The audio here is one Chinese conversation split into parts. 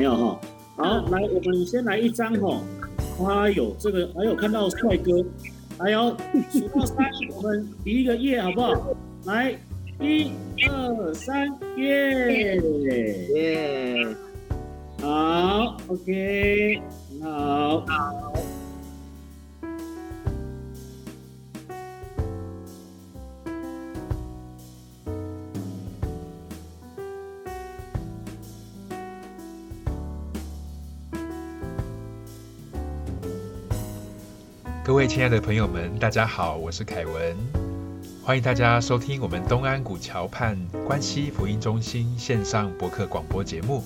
没有哈。好，来，我们先来一张哈。哎呦，这个还有看到帅哥，还有数到三，我们比一个耶，好不好？来，一、二、三，耶耶！好，OK，好。各位亲爱的朋友们，大家好，我是凯文，欢迎大家收听我们东安古桥畔关西福音中心线上博客广播节目。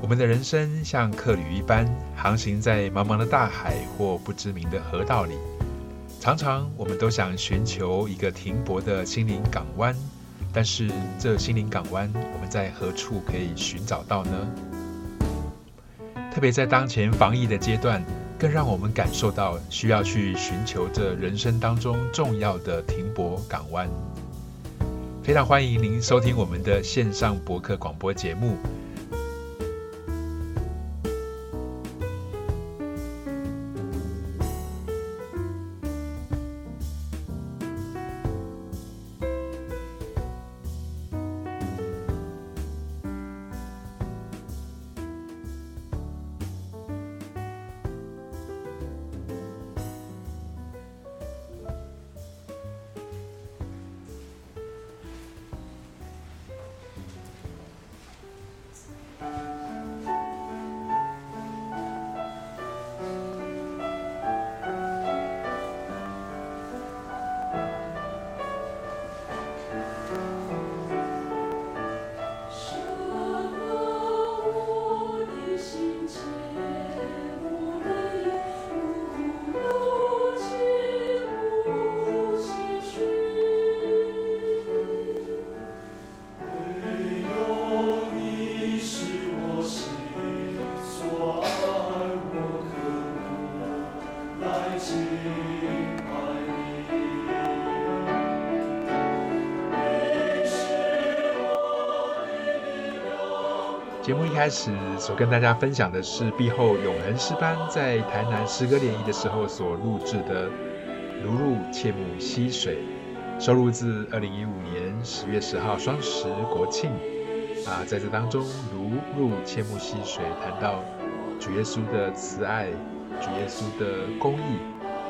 我们的人生像客旅一般，航行在茫茫的大海或不知名的河道里，常常我们都想寻求一个停泊的心灵港湾，但是这心灵港湾，我们在何处可以寻找到呢？特别在当前防疫的阶段。更让我们感受到需要去寻求这人生当中重要的停泊港湾。非常欢迎您收听我们的线上博客广播节目。开始所跟大家分享的是毕后永恒诗班在台南诗歌联谊的时候所录制的《如入切木溪水》，收录自二零一五年十月十号双十国庆。啊，在这当中，《如入切木溪水》谈到主耶稣的慈爱、主耶稣的公义、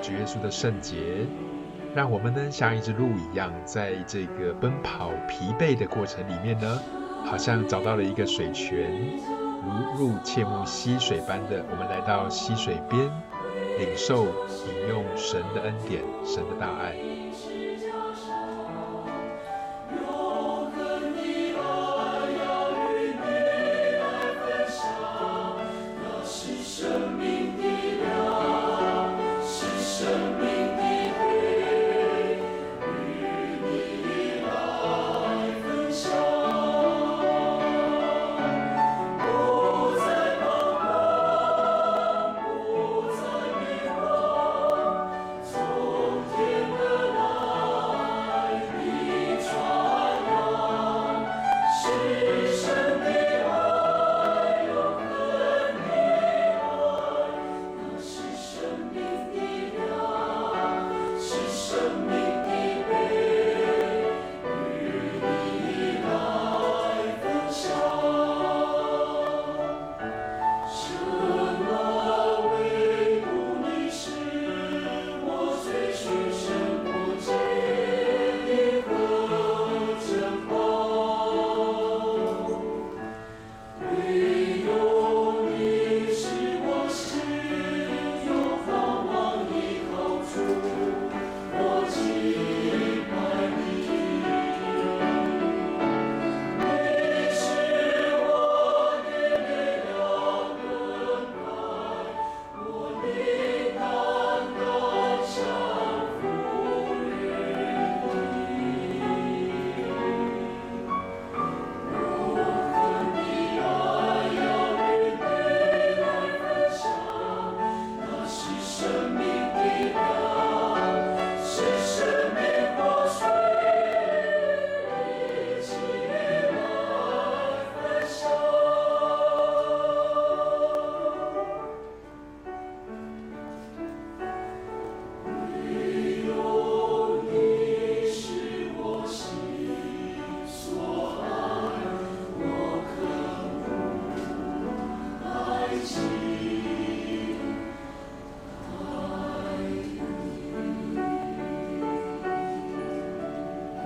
主耶稣的圣洁，让我们呢像一只鹿一样，在这个奔跑疲惫的过程里面呢。好像找到了一个水泉，如入切木溪水般的，我们来到溪水边，领受饮用神的恩典，神的大爱。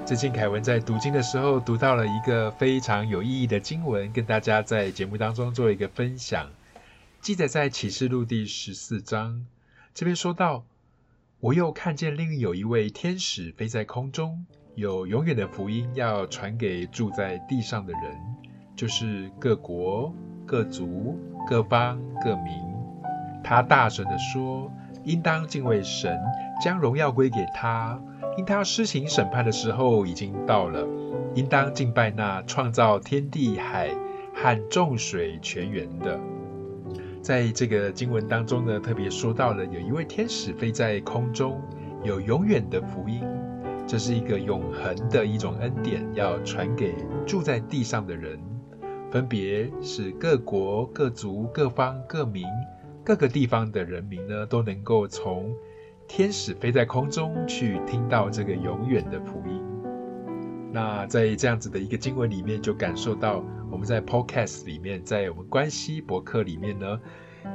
最近凯文在读经的时候，读到了一个非常有意义的经文，跟大家在节目当中做一个分享。记载在启示录第十四章，这边说到：“我又看见另有一位天使飞在空中，有永远的福音要传给住在地上的人，就是各国、各族、各方、各民。他大声的说：应当敬畏神，将荣耀归给他。”因他施行审判的时候已经到了，应当敬拜那创造天地海和众水泉源的。在这个经文当中呢，特别说到了有一位天使飞在空中，有永远的福音，这是一个永恒的一种恩典，要传给住在地上的人，分别是各国、各族、各方、各民、各个地方的人民呢，都能够从。天使飞在空中，去听到这个永远的福音。那在这样子的一个经文里面，就感受到我们在 Podcast 里面，在我们关系博客里面呢，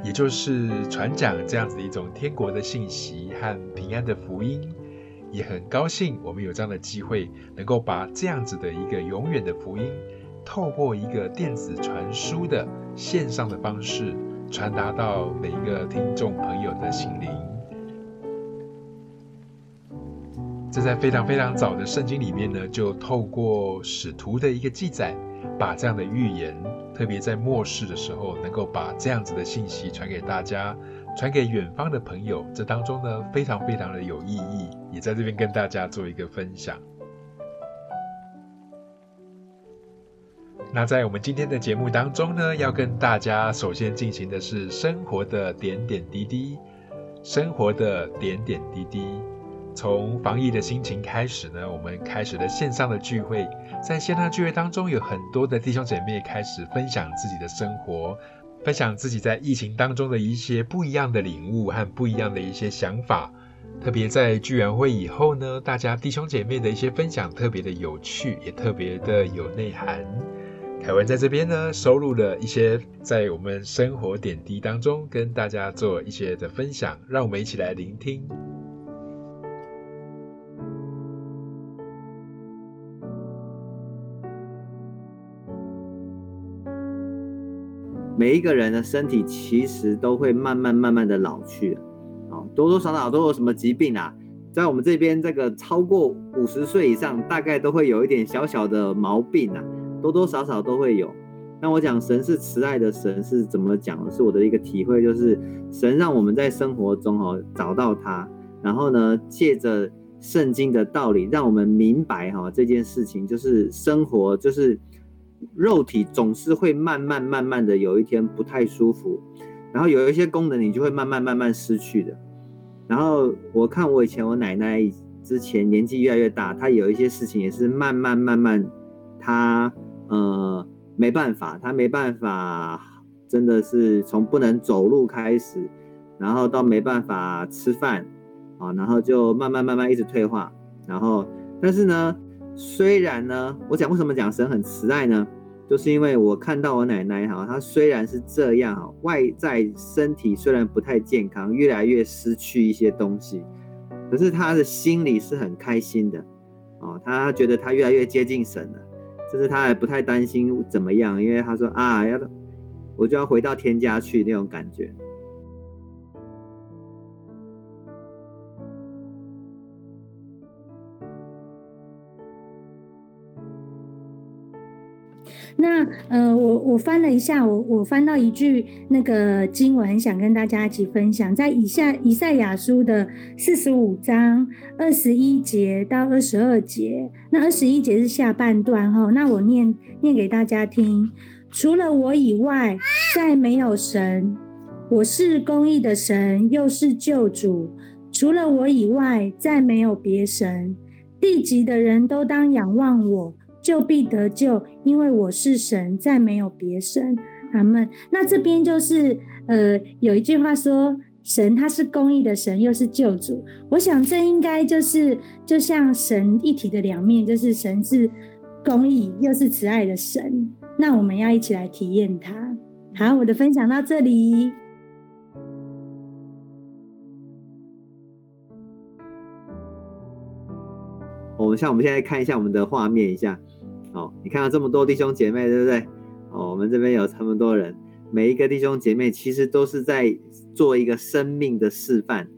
也就是传讲这样子的一种天国的信息和平安的福音。也很高兴我们有这样的机会，能够把这样子的一个永远的福音，透过一个电子传输的线上的方式，传达到每一个听众朋友的心灵。这在非常非常早的圣经里面呢，就透过使徒的一个记载，把这样的预言，特别在末世的时候，能够把这样子的信息传给大家，传给远方的朋友。这当中呢，非常非常的有意义，也在这边跟大家做一个分享。那在我们今天的节目当中呢，要跟大家首先进行的是生活的点点滴滴，生活的点点滴滴。从防疫的心情开始呢，我们开始了线上的聚会。在线上聚会当中，有很多的弟兄姐妹开始分享自己的生活，分享自己在疫情当中的一些不一样的领悟和不一样的一些想法。特别在聚完会以后呢，大家弟兄姐妹的一些分享特别的有趣，也特别的有内涵。凯文在这边呢，收录了一些在我们生活点滴当中跟大家做一些的分享，让我们一起来聆听。每一个人的身体其实都会慢慢慢慢的老去，啊，多多少少都有什么疾病啊，在我们这边这个超过五十岁以上，大概都会有一点小小的毛病啊，多多少少都会有。那我讲神是慈爱的神是怎么讲？是我的一个体会，就是神让我们在生活中哦找到他，然后呢借着圣经的道理，让我们明白哈这件事情，就是生活就是。肉体总是会慢慢慢慢的有一天不太舒服，然后有一些功能你就会慢慢慢慢失去的。然后我看我以前我奶奶之前年纪越来越大，她有一些事情也是慢慢慢慢，她呃没办法，他没办法，真的是从不能走路开始，然后到没办法吃饭啊，然后就慢慢慢慢一直退化，然后但是呢。虽然呢，我讲为什么讲神很慈爱呢？就是因为我看到我奶奶哈，她虽然是这样哈，外在身体虽然不太健康，越来越失去一些东西，可是她的心里是很开心的哦，她觉得她越来越接近神了，就是他也不太担心怎么样，因为他说啊，要我就要回到天家去那种感觉。那呃，我我翻了一下，我我翻到一句那个经文，想跟大家一起分享，在以下以赛亚书的四十五章二十一节到二十二节。那二十一节是下半段哈，那我念念给大家听。除了我以外，再没有神。我是公义的神，又是救主。除了我以外，再没有别神。地级的人都当仰望我。就必得救，因为我是神，再没有别神。阿门。那这边就是呃，有一句话说，神他是公义的神，又是救主。我想这应该就是就像神一体的两面，就是神是公义，又是慈爱的神。那我们要一起来体验它。好，我的分享到这里。我们像我们现在看一下我们的画面一下，哦，你看到这么多弟兄姐妹，对不对？哦，我们这边有这么多人，每一个弟兄姐妹其实都是在做一个生命的示范。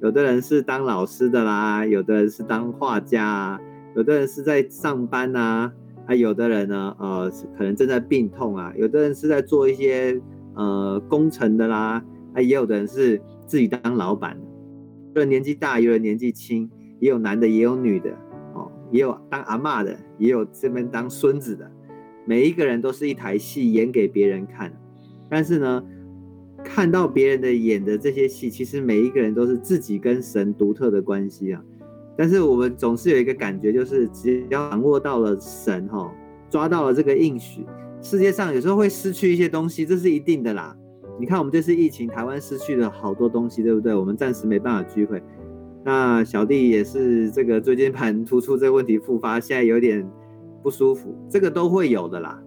有的人是当老师的啦，有的人是当画家啊，有的人是在上班呐，啊，有的人呢，呃，可能正在病痛啊，有的人是在做一些呃工程的啦，啊，也有的人是自己当老板的。有人年纪大，有人年纪轻，也有男的，也有女的，也有当阿妈的，也有这边当孙子的，每一个人都是一台戏演给别人看。但是呢，看到别人的演的这些戏，其实每一个人都是自己跟神独特的关系啊。但是我们总是有一个感觉，就是只要掌握到了神哈，抓到了这个应许，世界上有时候会失去一些东西，这是一定的啦。你看，我们这次疫情，台湾失去了好多东西，对不对？我们暂时没办法聚会。那小弟也是这个椎间盘突出这个问题复发，现在有点不舒服，这个都会有的啦。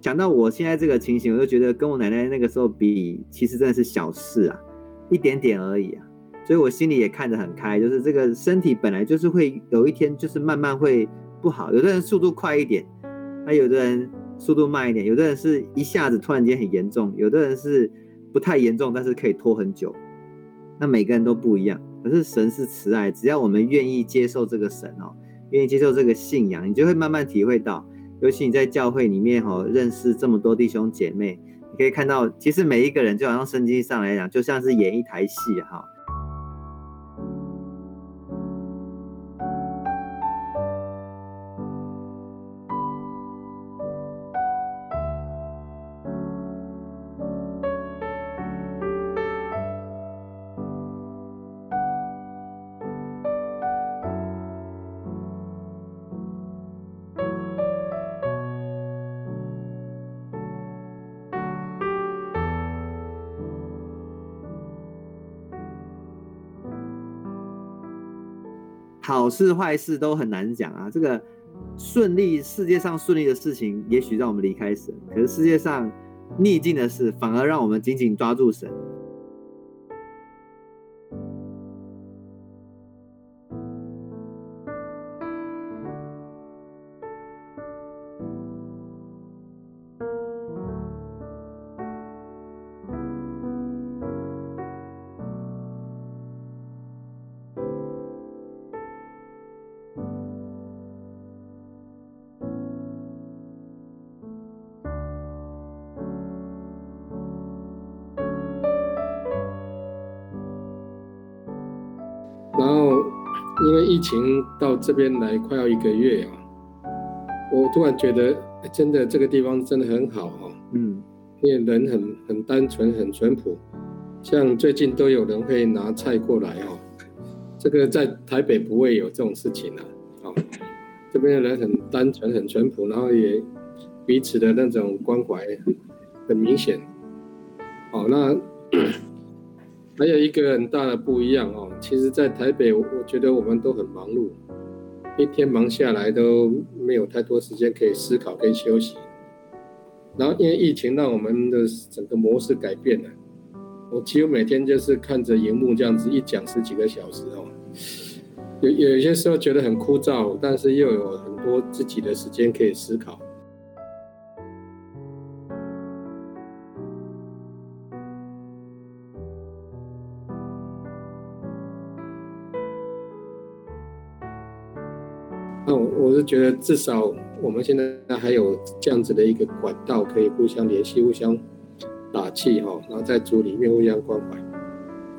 讲到我现在这个情形，我就觉得跟我奶奶那个时候比，其实真的是小事啊，一点点而已啊。所以我心里也看得很开，就是这个身体本来就是会有一天就是慢慢会不好。有的人速度快一点，那有的人速度慢一点，有的人是一下子突然间很严重，有的人是不太严重，但是可以拖很久。那每个人都不一样。可是神是慈爱，只要我们愿意接受这个神哦，愿意接受这个信仰，你就会慢慢体会到。尤其你在教会里面哈，认识这么多弟兄姐妹，你可以看到，其实每一个人就好像圣经上来讲，就像是演一台戏哈。好事坏事都很难讲啊，这个顺利世界上顺利的事情，也许让我们离开神；可是世界上逆境的事，反而让我们紧紧抓住神。疫情到这边来快要一个月啊，我突然觉得真的这个地方真的很好哦，嗯，因为人很很单纯很淳朴，像最近都有人会拿菜过来哦，这个在台北不会有这种事情啊，哦，这边的人很单纯很淳朴，然后也彼此的那种关怀很明显，哦，那。还有一个很大的不一样哦，其实，在台北，我觉得我们都很忙碌，一天忙下来都没有太多时间可以思考跟休息。然后因为疫情，让我们的整个模式改变了。我几乎每天就是看着荧幕这样子一讲十几个小时哦，有有些时候觉得很枯燥，但是又有很多自己的时间可以思考。那我我是觉得，至少我们现在还有这样子的一个管道，可以互相联系、互相打气哈，然后在组里面互相关怀，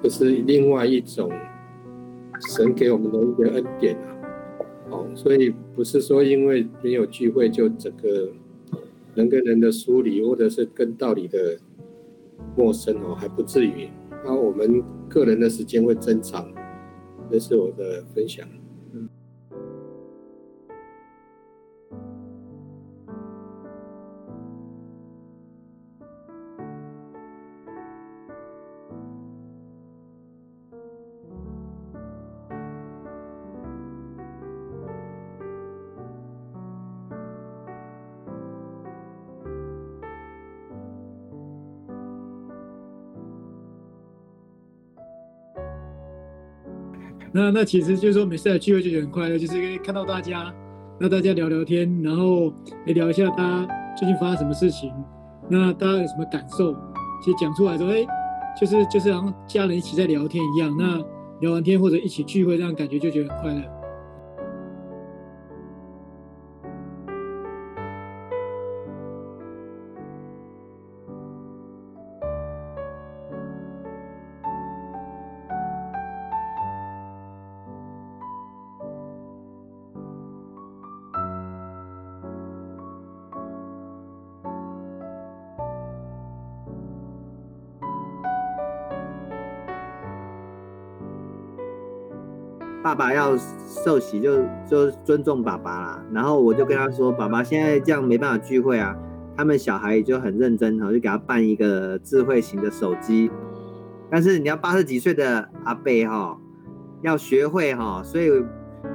这是另外一种神给我们的一个恩典啊。哦，所以不是说因为没有聚会就整个人跟人的疏离，或者是跟道理的陌生哦，还不至于。那我们个人的时间会增长，这是我的分享。那那其实就是说，每次来聚会就觉得很快乐，就是可以看到大家，那大家聊聊天，然后来聊一下大家最近发生什么事情，那大家有什么感受，其实讲出来说，哎，就是就是好像家人一起在聊天一样。那聊完天或者一起聚会，这样感觉就觉得很快乐。爸爸要受洗就就尊重爸爸啦，然后我就跟他说，爸爸现在这样没办法聚会啊，他们小孩也就很认真哈，就给他办一个智慧型的手机，但是你要八十几岁的阿贝哈，要学会哈，所以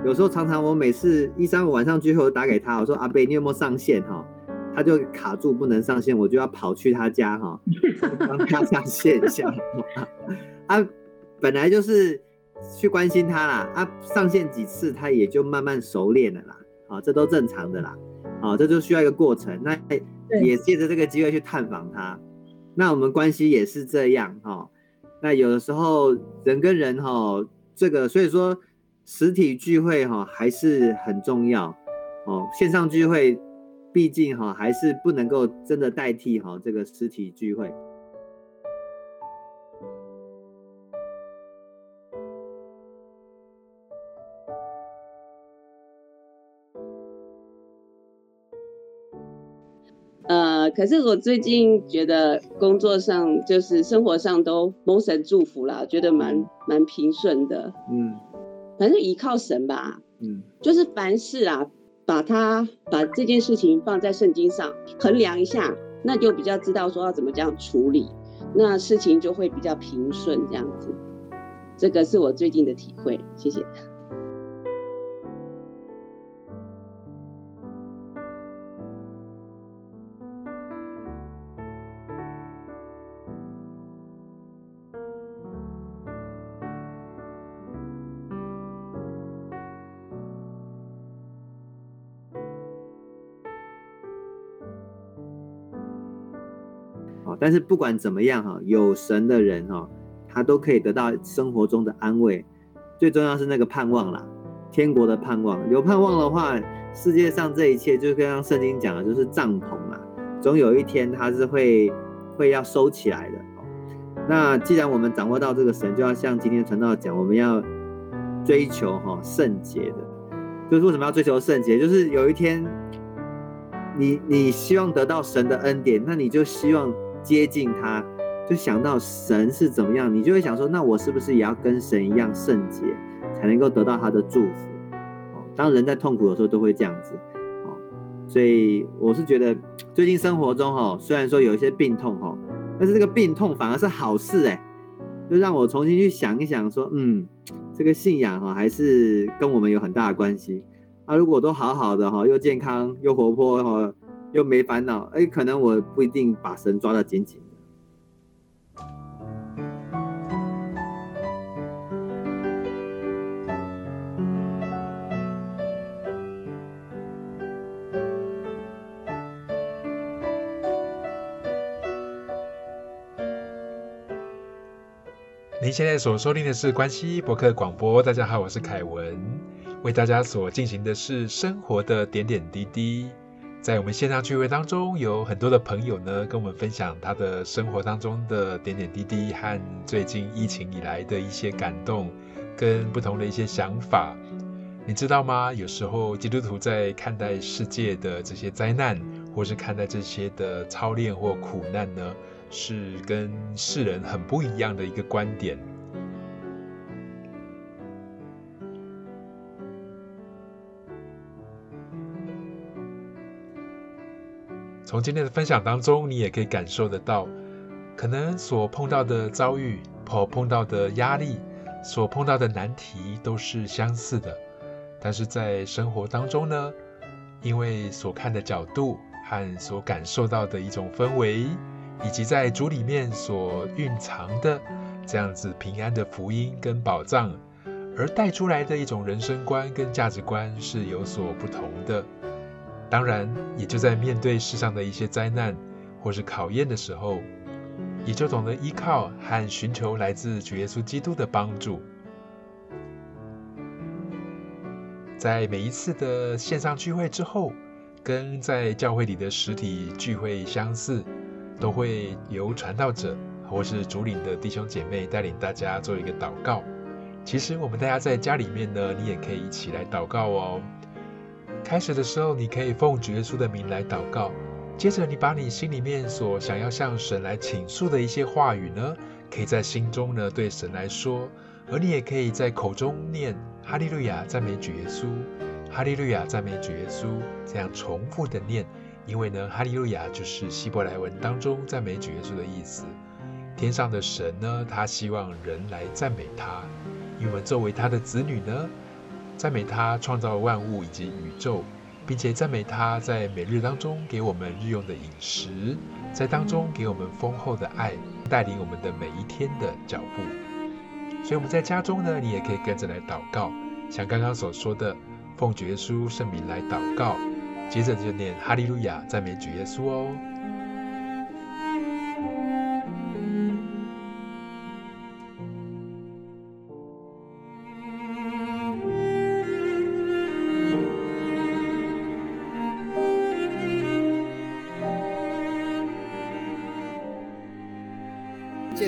有时候常常我每次一三五晚上聚会我打给他，我说阿贝你有没有上线哈，他就卡住不能上线，我就要跑去他家哈，帮他上线一下，他 本来就是。去关心他啦，啊，上线几次他也就慢慢熟练了啦，啊，这都正常的啦，啊，这就需要一个过程。那也借着这个机会去探访他，那我们关系也是这样哈。那有的时候人跟人哈，这个所以说实体聚会哈还是很重要哦。线上聚会毕竟哈还是不能够真的代替哈这个实体聚会。可是我最近觉得工作上就是生活上都蒙神祝福啦，觉得蛮蛮平顺的。嗯，反正依靠神吧。嗯，就是凡事啊，把它把这件事情放在圣经上衡量一下，那就比较知道说要怎么这样处理，那事情就会比较平顺这样子。这个是我最近的体会，谢谢。但是不管怎么样哈，有神的人哈，他都可以得到生活中的安慰。最重要是那个盼望啦，天国的盼望。有盼望的话，世界上这一切就跟圣经讲的，就是帐篷嘛，总有一天它是会会要收起来的。那既然我们掌握到这个神，就要像今天传道讲，我们要追求哈圣洁的。就是为什么要追求圣洁？就是有一天你你希望得到神的恩典，那你就希望。接近他，就想到神是怎么样，你就会想说，那我是不是也要跟神一样圣洁，才能够得到他的祝福？哦，当人在痛苦的时候都会这样子，哦，所以我是觉得最近生活中哈，虽然说有一些病痛哈，但是这个病痛反而是好事哎，就让我重新去想一想说，嗯，这个信仰哈还是跟我们有很大的关系。啊，如果都好好的哈，又健康又活泼哈。又没烦恼，哎，可能我不一定把神抓得紧紧。您现在所收听的是关西博客广播，大家好，我是凯文，为大家所进行的是生活的点点滴滴。在我们线上聚会当中，有很多的朋友呢，跟我们分享他的生活当中的点点滴滴和最近疫情以来的一些感动，跟不同的一些想法。你知道吗？有时候基督徒在看待世界的这些灾难，或是看待这些的操练或苦难呢，是跟世人很不一样的一个观点。从今天的分享当中，你也可以感受得到，可能所碰到的遭遇、所碰到的压力、所碰到的难题都是相似的。但是在生活当中呢，因为所看的角度和所感受到的一种氛围，以及在主里面所蕴藏的这样子平安的福音跟宝藏，而带出来的一种人生观跟价值观是有所不同的。当然，也就在面对世上的一些灾难或是考验的时候，也就懂得依靠和寻求来自主耶稣基督的帮助。在每一次的线上聚会之后，跟在教会里的实体聚会相似，都会由传道者或是主领的弟兄姐妹带领大家做一个祷告。其实我们大家在家里面呢，你也可以一起来祷告哦。开始的时候，你可以奉主耶稣的名来祷告，接着你把你心里面所想要向神来倾诉的一些话语呢，可以在心中呢对神来说，而你也可以在口中念。哈利路亚，赞美主耶稣！哈利路亚，赞美主耶稣！这样重复的念，因为呢，哈利路亚就是希伯来文当中赞美主耶稣的意思。天上的神呢，他希望人来赞美他，因为作为他的子女呢，赞美他创造万物以及宇宙，并且赞美他在每日当中给我们日用的饮食，在当中给我们丰厚的爱，带领我们的每一天的脚步。所以我们在家中呢，你也可以跟着来祷告，像刚刚所说的，奉主耶稣圣名来祷告，接着就念哈利路亚，赞美主耶稣哦。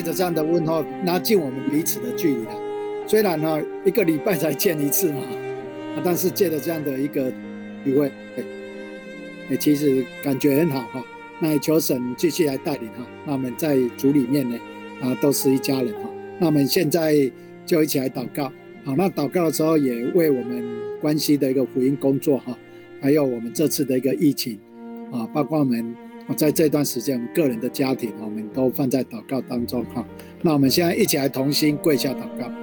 着这样的问候，拉近我们彼此的距离了。虽然呢，一个礼拜才见一次嘛，但是借着这样的一个机会，哎，其实感觉很好哈。那也求神继续来带领哈。那我们在组里面呢，啊，都是一家人哈。那我们现在就一起来祷告，好，那祷告的时候也为我们关系的一个福音工作哈，还有我们这次的一个疫情啊，包括我们。在这段时间，我们个人的家庭，我们都放在祷告当中哈。那我们现在一起来同心跪下祷告。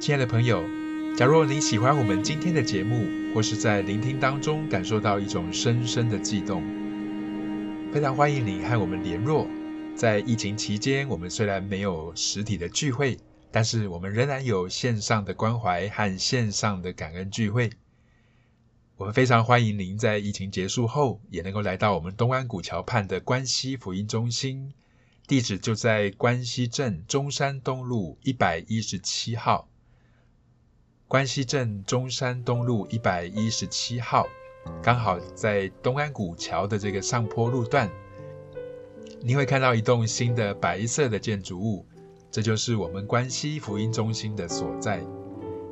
亲爱的朋友，假若你喜欢我们今天的节目，或是在聆听当中感受到一种深深的悸动，非常欢迎你和我们联络。在疫情期间，我们虽然没有实体的聚会，但是我们仍然有线上的关怀和线上的感恩聚会。我们非常欢迎您在疫情结束后，也能够来到我们东安古桥畔的关西福音中心，地址就在关西镇中山东路一百一十七号。关西镇中山东路一百一十七号，刚好在东安古桥的这个上坡路段，你会看到一栋新的白色的建筑物，这就是我们关西福音中心的所在。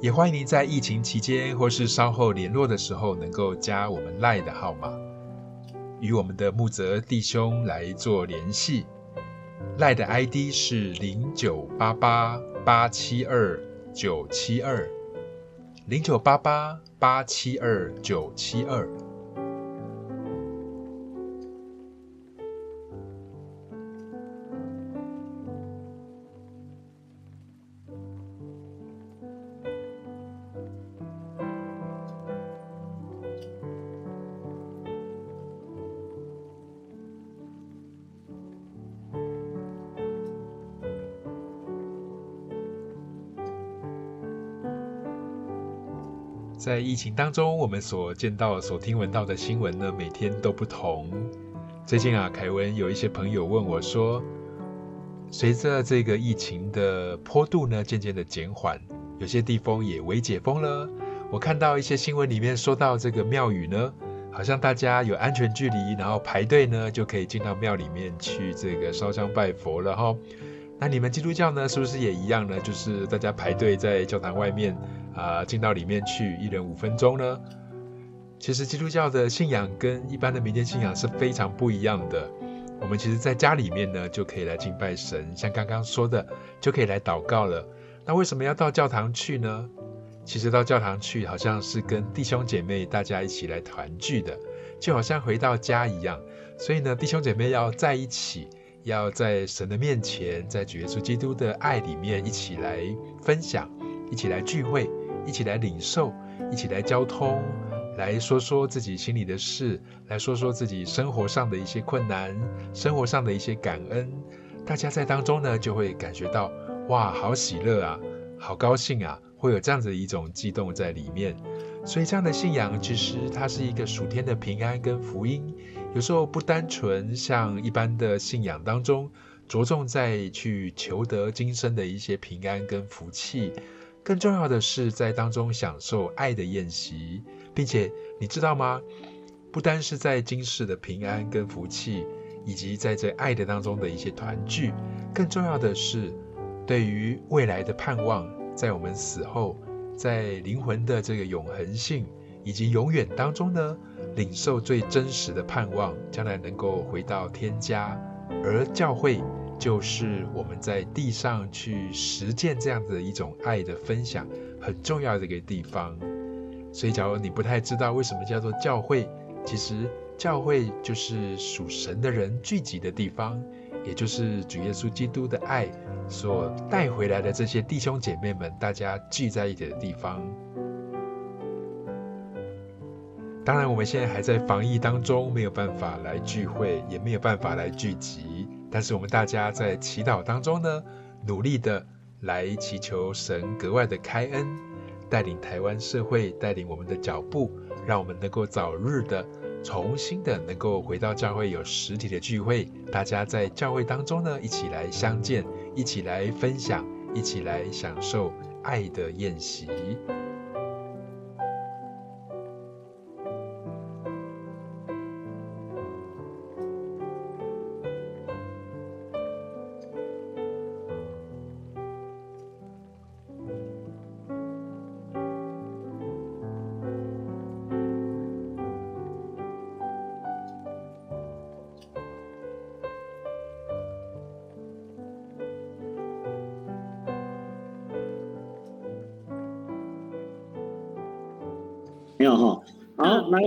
也欢迎您在疫情期间或是稍后联络的时候，能够加我们赖的号码，与我们的木泽弟兄来做联系。赖的 ID 是零九八八八七二九七二。零九八八八七二九七二，在疫情当中，我们所见到、所听闻到的新闻呢，每天都不同。最近啊，凯文有一些朋友问我说，随着这个疫情的坡度呢，渐渐的减缓，有些地方也微解封了。我看到一些新闻里面说到这个庙宇呢，好像大家有安全距离，然后排队呢就可以进到庙里面去这个烧香拜佛了哈。那你们基督教呢，是不是也一样呢？就是大家排队在教堂外面啊，进到里面去，一人五分钟呢？其实基督教的信仰跟一般的民间信仰是非常不一样的。我们其实在家里面呢就可以来敬拜神，像刚刚说的就可以来祷告了。那为什么要到教堂去呢？其实到教堂去，好像是跟弟兄姐妹大家一起来团聚的，就好像回到家一样。所以呢，弟兄姐妹要在一起，要在神的面前，在主耶稣基督的爱里面一起来分享，一起来聚会，一起来领受，一起来交通，来说说自己心里的事，来说说自己生活上的一些困难，生活上的一些感恩。大家在当中呢，就会感觉到哇，好喜乐啊，好高兴啊。会有这样子的一种激动在里面，所以这样的信仰其实它是一个属天的平安跟福音。有时候不单纯像一般的信仰当中着重在去求得今生的一些平安跟福气，更重要的是在当中享受爱的宴席，并且你知道吗？不单是在今世的平安跟福气，以及在这爱的当中的一些团聚，更重要的是对于未来的盼望。在我们死后，在灵魂的这个永恒性以及永远当中呢，领受最真实的盼望，将来能够回到天家。而教会就是我们在地上去实践这样的一种爱的分享很重要的一个地方。所以，假如你不太知道为什么叫做教会，其实教会就是属神的人聚集的地方。也就是主耶稣基督的爱所带回来的这些弟兄姐妹们，大家聚在一起的地方。当然，我们现在还在防疫当中，没有办法来聚会，也没有办法来聚集。但是，我们大家在祈祷当中呢，努力的来祈求神格外的开恩，带领台湾社会，带领我们的脚步，让我们能够早日的。重新的能够回到教会有实体的聚会，大家在教会当中呢，一起来相见，一起来分享，一起来享受爱的宴席。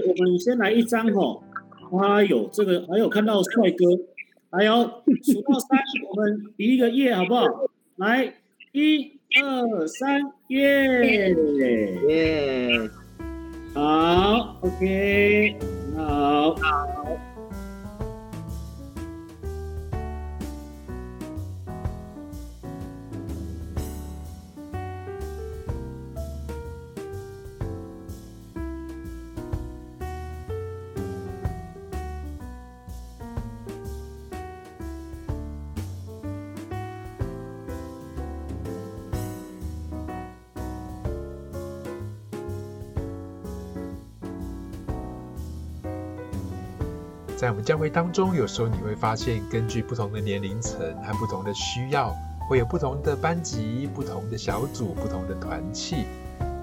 我们先来一张哈，哎呦这个，还有看到帅哥，还有数到三，我们比一个耶，好不好？来，一二三，耶耶，好，OK，好。我们教会当中，有时候你会发现，根据不同的年龄层和不同的需要，会有不同的班级、不同的小组、不同的团契。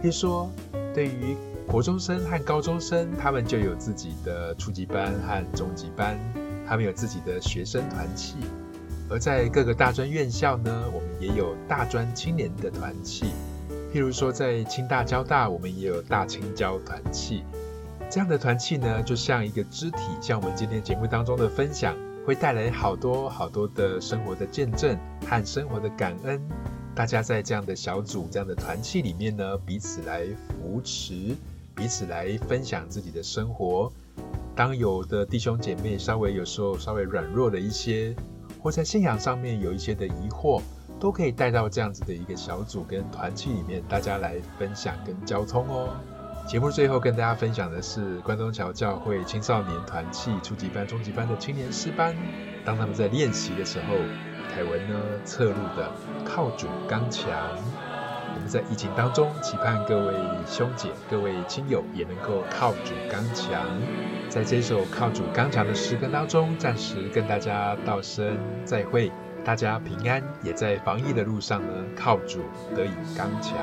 譬如说，对于国中生和高中生，他们就有自己的初级班和中级班，他们有自己的学生团契；而在各个大专院校呢，我们也有大专青年的团契。譬如说，在清大、交大，我们也有大青交团契。这样的团契呢，就像一个肢体，像我们今天节目当中的分享，会带来好多好多的生活的见证和生活的感恩。大家在这样的小组、这样的团契里面呢，彼此来扶持，彼此来分享自己的生活。当有的弟兄姐妹稍微有时候稍微软弱了一些，或在信仰上面有一些的疑惑，都可以带到这样子的一个小组跟团契里面，大家来分享跟交通哦。节目最后跟大家分享的是关东桥教会青少年团契初级班、中级班的青年诗班，当他们在练习的时候，凯文呢侧录的靠主刚强。我们在疫情当中，期盼各位兄姐、各位亲友也能够靠主刚强。在这首靠主刚强的诗歌当中，暂时跟大家道声再会，大家平安，也在防疫的路上呢，靠主得以刚强。